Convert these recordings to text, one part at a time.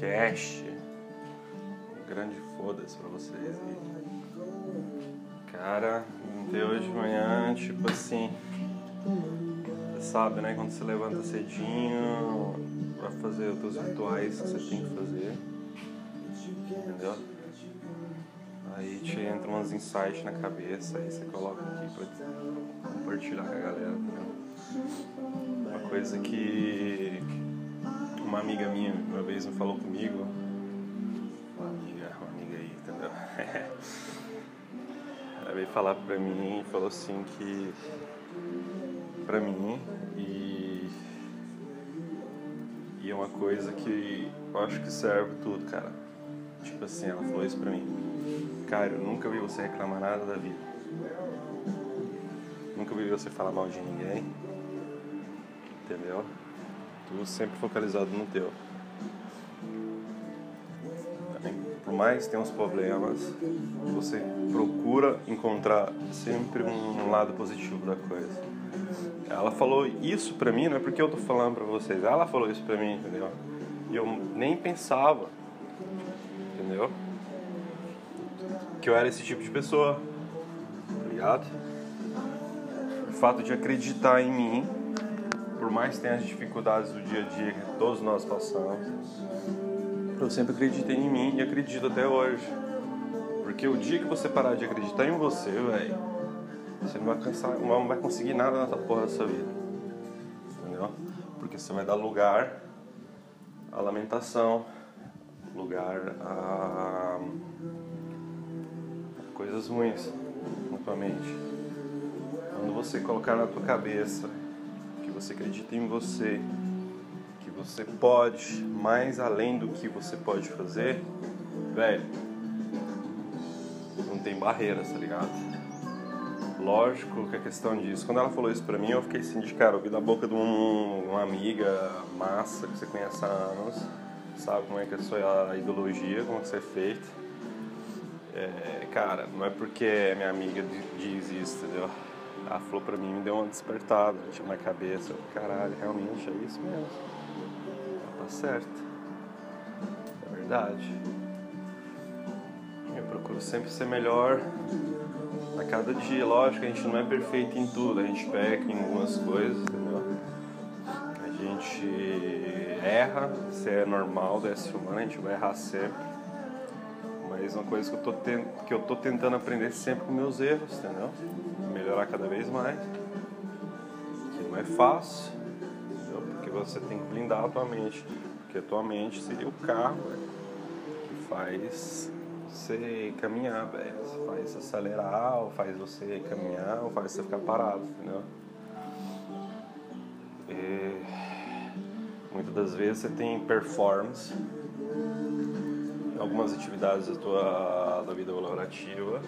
podcast. Um grande foda-se pra vocês aí. Cara, de hoje de manhã, tipo assim. Sabe, né? Quando você levanta cedinho pra fazer os teus rituais que você tem que fazer. Entendeu? Aí te entra uns insights na cabeça, aí você coloca aqui pra compartilhar com a galera, entendeu? Uma coisa que uma amiga minha uma vez me falou comigo. Uma amiga, uma amiga aí, entendeu? Ela veio falar pra mim e falou assim que pra mim e e é uma coisa que eu acho que serve tudo, cara. Tipo assim, ela falou isso pra mim. Cara, eu nunca vi você reclamar nada da vida. Nunca vi você falar mal de ninguém. Entendeu? Tudo sempre focalizado no teu. Por mais que tenha uns problemas, você procura encontrar sempre um lado positivo da coisa. Ela falou isso pra mim, não é porque eu tô falando pra vocês. Ela falou isso pra mim, entendeu? E eu nem pensava, entendeu? Que eu era esse tipo de pessoa, tá ligado? O fato de acreditar em mim, por mais que tenha as dificuldades do dia a dia que todos nós passamos, eu sempre acreditei em mim e acredito até hoje. Porque o dia que você parar de acreditar em você, velho, você não vai, cansar, não vai conseguir nada nessa porra dessa vida. Entendeu? Porque você vai dar lugar à lamentação, lugar a coisas ruins na tua mente. Quando você colocar na tua cabeça que você acredita em você, que você pode mais além do que você pode fazer, velho, não tem barreiras, tá ligado? Lógico que a questão disso. Quando ela falou isso pra mim, eu fiquei assim de cara, ouvi da boca de um, uma amiga massa que você conhece há anos, sabe como é que é a sua ideologia, como é que você é feito. É, cara, não é porque minha amiga diz isso, entendeu? Ela falou pra mim, me deu uma despertada, tinha na cabeça. Caralho, realmente é isso mesmo. Tá certo. É verdade. Eu procuro sempre ser melhor a cada dia. Lógico, a gente não é perfeito em tudo, a gente peca em algumas coisas, entendeu? A gente erra, isso é normal, é ser humano, a gente vai errar sempre. Mas uma coisa que eu tô, que eu tô tentando aprender sempre com meus erros, entendeu? Melhorar cada vez mais. Que não é fácil, entendeu? Porque você tem que blindar a tua mente. Porque a tua mente seria o carro que faz você caminhar. Faz você acelerar, ou faz você caminhar, ou faz você ficar parado, entendeu? E muitas das vezes você tem performance algumas atividades da tua da vida laborativa.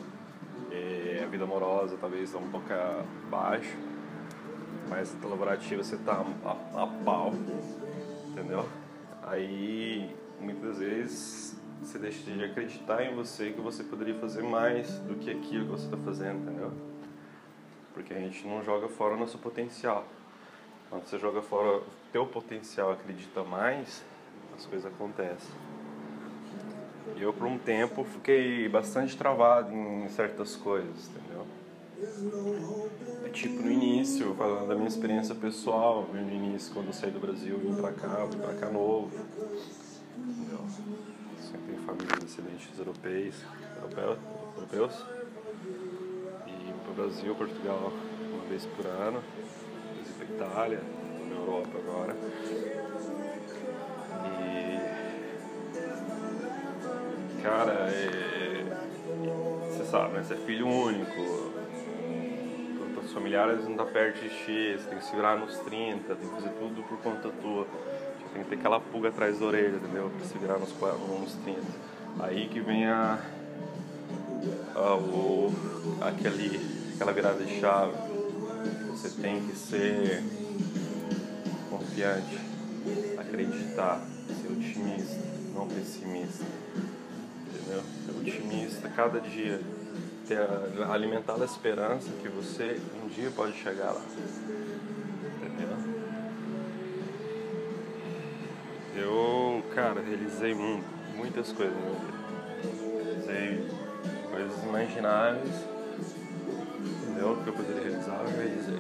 Vida amorosa talvez está um pouco abaixo, mas na laborativa você está a, a pau, entendeu? Aí muitas vezes você deixa de acreditar em você que você poderia fazer mais do que aquilo que você está fazendo, entendeu? Porque a gente não joga fora o nosso potencial. Quando você joga fora o teu potencial, acredita mais, as coisas acontecem. Eu por um tempo fiquei bastante travado em certas coisas, entendeu? É tipo no início, falando da minha experiência pessoal, no início quando eu saí do Brasil, vim pra cá, vim pra cá novo. Entendeu? Sempre tem família de descendentes europeus, europeus. E para o Brasil, Portugal, uma vez por ano. Depois ir para Itália, na Europa agora. E. Cara, é, você sabe, né? Você é filho único. Os familiares não tá perto de ti, você tem que se virar nos 30, tem que fazer tudo por conta tua. Tem que ter aquela pulga atrás da orelha, entendeu? Pra se virar nos, nos 30. Aí que vem a, a o, aquele, aquela virada de chave. Você tem que ser confiante, acreditar, ser otimista, não pessimista. Entendeu? Ser otimista cada dia. Ter, alimentar a esperança que você um dia pode chegar lá. Entendeu? Eu, cara, realizei muitas coisas na minha vida. Realizei coisas imagináveis, entendeu? Que eu poderia realizar, eu realizei.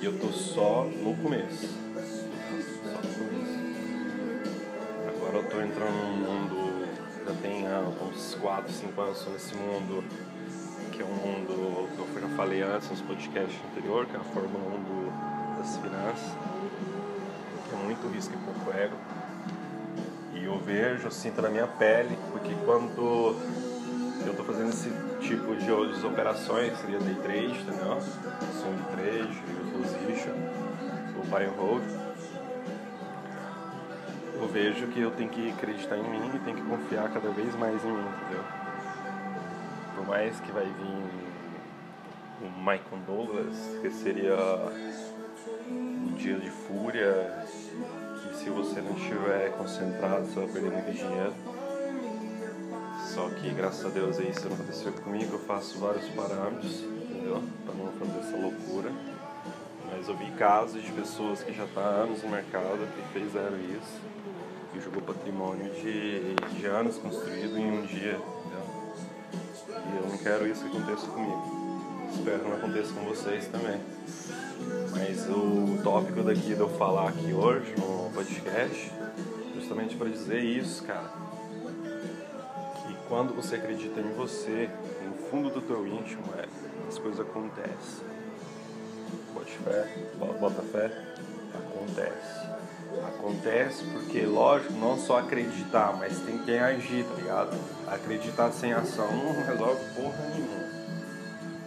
E eu tô só no começo. Só no começo. Agora eu tô entrando num mundo, já tem ah, uns 4, 5 anos nesse mundo, que é um mundo que eu já falei antes nos podcasts anterior, que é a Fórmula 1 do, das finanças, que é muito risco e pouco ego. Eu vejo, sinto na minha pele, porque quando eu estou fazendo esse tipo de, de operações, seria day trade, entendeu? Swing trade, position, o buy and hold, eu vejo que eu tenho que acreditar em mim e tenho que confiar cada vez mais em mim, entendeu? Por mais que vai vir o Michael Douglas, que seria um dia de fúria, se você não estiver concentrado, você vai perder muito dinheiro. Só que graças a Deus isso não aconteceu comigo, eu faço vários parâmetros, entendeu? Para não fazer essa loucura. Mas eu vi casos de pessoas que já estão tá há anos no mercado que fizeram isso e jogou patrimônio de, de anos construído em um dia? E eu não quero isso que aconteça comigo. Espero que não aconteça com vocês também. Mas o tópico daqui de eu falar aqui hoje no podcast, justamente para dizer isso, cara. Que quando você acredita em você, no fundo do teu íntimo, é, as coisas acontecem. Bote fé, bota fé, acontece. Acontece porque, lógico, não só acreditar, mas tem que agir, tá ligado? Acreditar sem ação não resolve porra nenhuma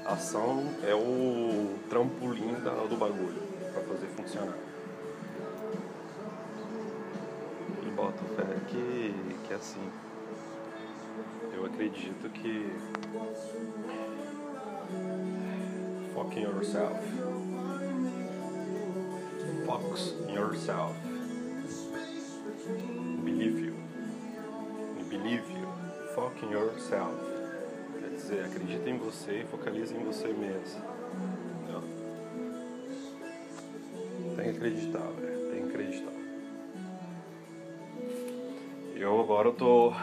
ação é o trampolim do bagulho para fazer funcionar. E boto fé que, que é assim. Eu acredito que Fuck in yourself. Focus in yourself. Believe you. Believe you. Fuck in yourself dizer, acredita em você e focalize em você mesmo. Entendeu? Tem que acreditar, velho. Tem que acreditar. Eu agora eu tô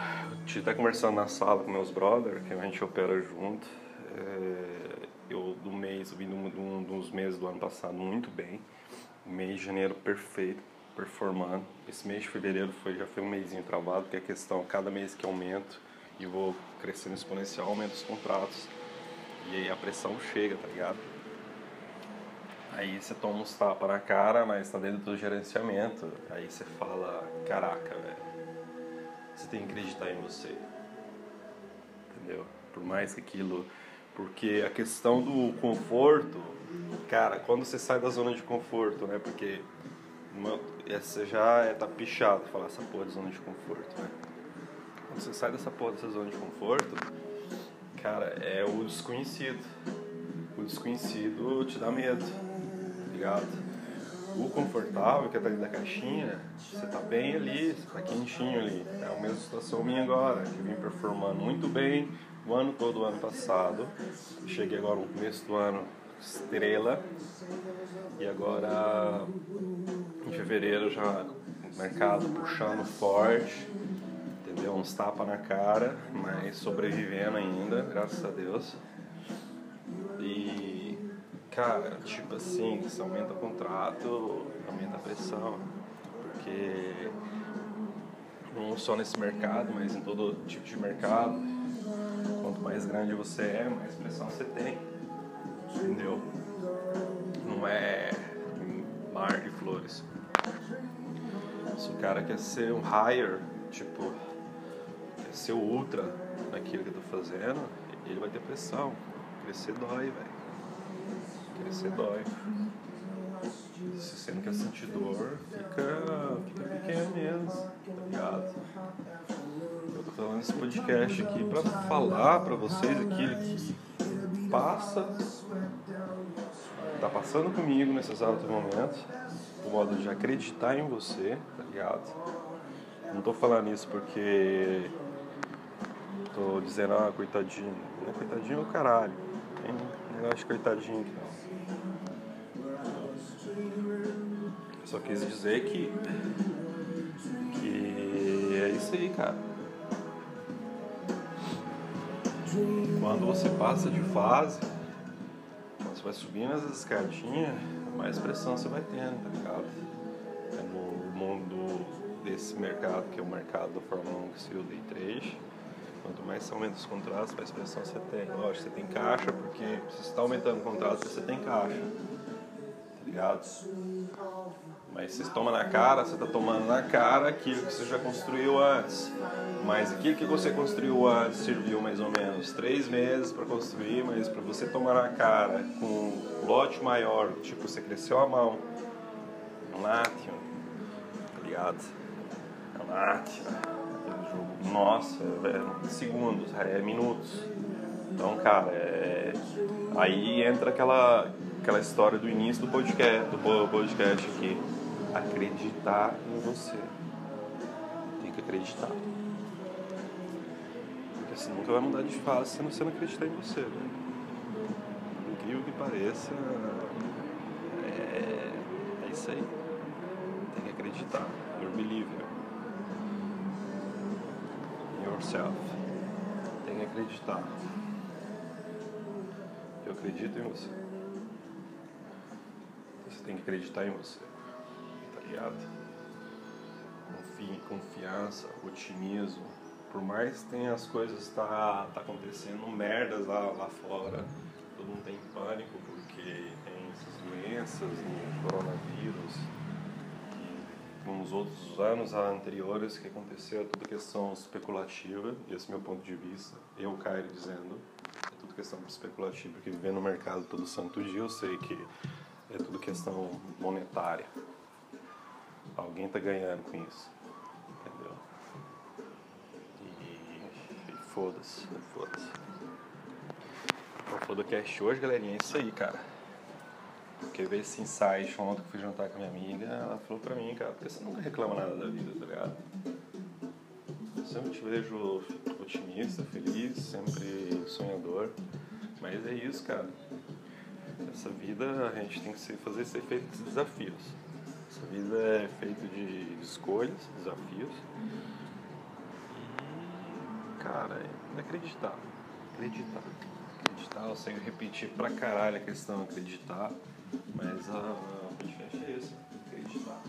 até conversando na sala com meus brothers, que a gente opera junto. É, eu do mês, eu vim de um, dos meses do ano passado muito bem. Mês de janeiro perfeito, performando. Esse mês de fevereiro foi, já foi um mêsinho travado, porque a questão, cada mês que aumento, e vou crescendo exponencial, aumento os contratos. E aí a pressão chega, tá ligado? Aí você toma uns tapas na cara, mas tá dentro do gerenciamento. Aí você fala, caraca, velho. Você tem que acreditar em você. Entendeu? Por mais que aquilo. Porque a questão do conforto, cara, quando você sai da zona de conforto, né? Porque uma, você já é, tá pichado falar essa porra de zona de conforto, né? quando você sai dessa porra dessa zona de conforto, cara, é o desconhecido. O desconhecido te dá medo, tá ligado? O confortável, que é dentro da caixinha, você tá bem ali, você tá quentinho ali. É a mesma situação minha agora, que vim performando muito bem o ano todo, o ano passado. Cheguei agora no começo do ano estrela. E agora em fevereiro já mercado puxando forte deu uns tapas na cara, mas sobrevivendo ainda, graças a Deus. E, cara, tipo assim, se aumenta o contrato, aumenta a pressão, porque não só nesse mercado, mas em todo tipo de mercado, quanto mais grande você é, mais pressão você tem, entendeu? Não é mar de flores. Se o cara quer ser um higher, tipo, ser ultra naquilo que eu tô fazendo, ele vai ter pressão. Crescer dói, velho. Crescer dói. Se você não quer sentir dor, fica, fica pequeno mesmo, tá ligado? Falando esse podcast aqui pra falar pra vocês aquilo que passa, tá passando comigo nesses exato momento, o modo de acreditar em você, tá ligado? Não tô falando isso porque tô dizendo, ah, coitadinho. Não é coitadinho é o caralho. Tem negócio de coitadinho aqui não. Só quis dizer que. que isso aí, cara. Quando você passa de fase, quando você vai subindo as escadinhas, mais pressão você vai tendo, tá ligado? É no mundo desse mercado, que é o mercado da Fórmula 1 que se o Day 3, quanto mais aumenta os contratos, mais pressão você tem. Lógico, você tem caixa, porque se você está aumentando o contrato, você tem caixa, tá ligado? Mas você toma na cara, você está tomando na cara aquilo que você já construiu antes. Mas aquilo que você construiu antes serviu mais ou menos três meses para construir, mas para você tomar na cara com um lote maior, tipo você cresceu a mão, um Latium, tá ligado? É um jogo, nossa, é segundos, é minutos. Então, cara, é... aí entra aquela, aquela história do início do podcast, do podcast aqui acreditar em você. Tem que acreditar. Porque senão você vai mudar de fase se você não acreditar em você. Né? Incrível que pareça, é, é isso aí. Tem que acreditar. Your believer. In yourself. Tem que acreditar. Eu acredito em você. Você tem que acreditar em você ligado? confiança, otimismo. Por mais que tenha as coisas tá, tá acontecendo merdas lá, lá fora, todo mundo tem pânico porque tem essas doenças, no coronavírus, nos outros anos anteriores que aconteceu, é tudo questão especulativa, esse é meu ponto de vista, eu, Caio, dizendo, é tudo questão especulativa, porque viver no mercado todo santo dia eu sei que é tudo questão monetária. Alguém tá ganhando com isso. Entendeu? E, e foda-se, foda-se. O Fodocast hoje, galerinha, é isso aí, cara. Porque veio esse insight ontem que fui jantar com a minha amiga, ela falou pra mim, cara, porque você nunca reclama nada da vida, tá ligado? Eu sempre te vejo otimista, feliz, sempre sonhador. Mas é isso, cara. Essa vida a gente tem que fazer ser feito de desafios. Essa vida é feita de escolhas, desafios. E, cara, é acreditar. Acreditar. Acreditar, eu sei repetir pra caralho a questão acreditar, mas a, a é esse, acreditar.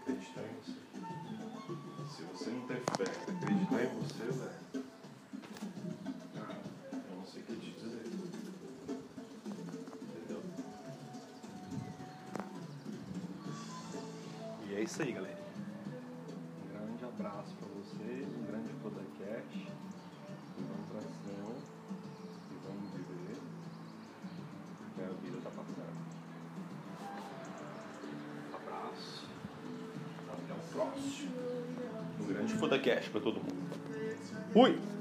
Acreditar em você. Se você não tem fé, acreditar em você, velho. Isso aí, galera. Um grande abraço para vocês, um grande podcast. Vamos pra cima e vamos viver. Que a vida tá passando. Abraço. Até o próximo. Um grande podcast para todo mundo. Fui!